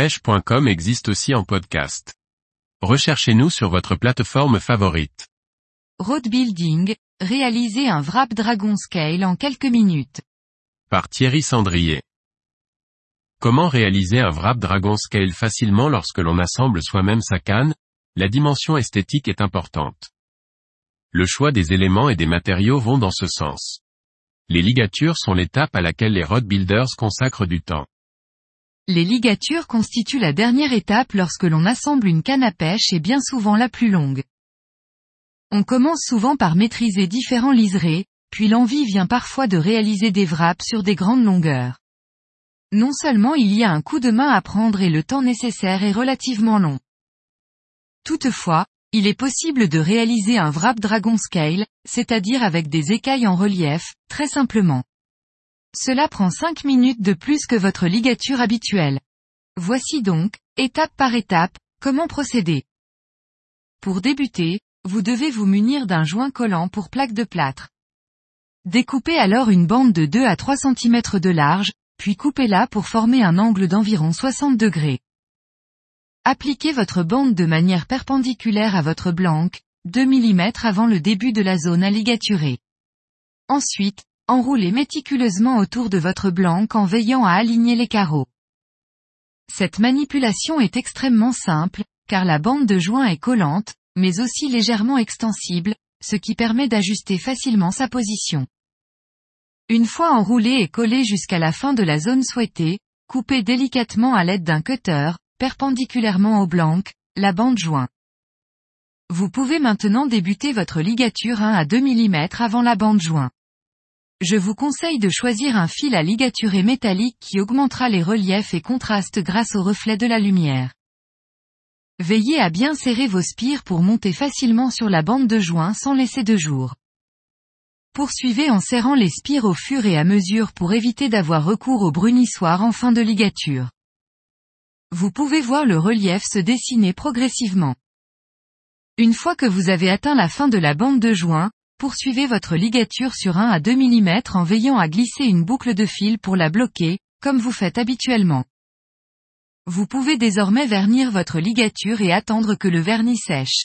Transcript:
pêche.com existe aussi en podcast. Recherchez-nous sur votre plateforme favorite. Road Building, réaliser un wrap Dragon Scale en quelques minutes. Par Thierry Sandrier. Comment réaliser un wrap Dragon Scale facilement lorsque l'on assemble soi-même sa canne? La dimension esthétique est importante. Le choix des éléments et des matériaux vont dans ce sens. Les ligatures sont l'étape à laquelle les road builders consacrent du temps. Les ligatures constituent la dernière étape lorsque l'on assemble une canne à pêche et bien souvent la plus longue. On commence souvent par maîtriser différents liserés, puis l'envie vient parfois de réaliser des wraps sur des grandes longueurs. Non seulement il y a un coup de main à prendre et le temps nécessaire est relativement long. Toutefois, il est possible de réaliser un wrap dragon scale, c'est-à-dire avec des écailles en relief, très simplement. Cela prend 5 minutes de plus que votre ligature habituelle. Voici donc, étape par étape, comment procéder. Pour débuter, vous devez vous munir d'un joint collant pour plaque de plâtre. Découpez alors une bande de 2 à 3 cm de large, puis coupez-la pour former un angle d'environ 60 degrés. Appliquez votre bande de manière perpendiculaire à votre blanque, 2 mm avant le début de la zone à ligaturer. Ensuite, enroulez méticuleusement autour de votre blanque en veillant à aligner les carreaux. Cette manipulation est extrêmement simple, car la bande de joint est collante, mais aussi légèrement extensible, ce qui permet d'ajuster facilement sa position. Une fois enroulé et collé jusqu'à la fin de la zone souhaitée, coupez délicatement à l'aide d'un cutter, perpendiculairement au blanc, la bande joint. Vous pouvez maintenant débuter votre ligature 1 à 2 mm avant la bande joint. Je vous conseille de choisir un fil à ligaturer métallique qui augmentera les reliefs et contrastes grâce au reflet de la lumière. Veillez à bien serrer vos spires pour monter facilement sur la bande de joint sans laisser de jour. Poursuivez en serrant les spires au fur et à mesure pour éviter d'avoir recours au brunissoir en fin de ligature. Vous pouvez voir le relief se dessiner progressivement. Une fois que vous avez atteint la fin de la bande de joint, poursuivez votre ligature sur 1 à 2 mm en veillant à glisser une boucle de fil pour la bloquer, comme vous faites habituellement. Vous pouvez désormais vernir votre ligature et attendre que le vernis sèche.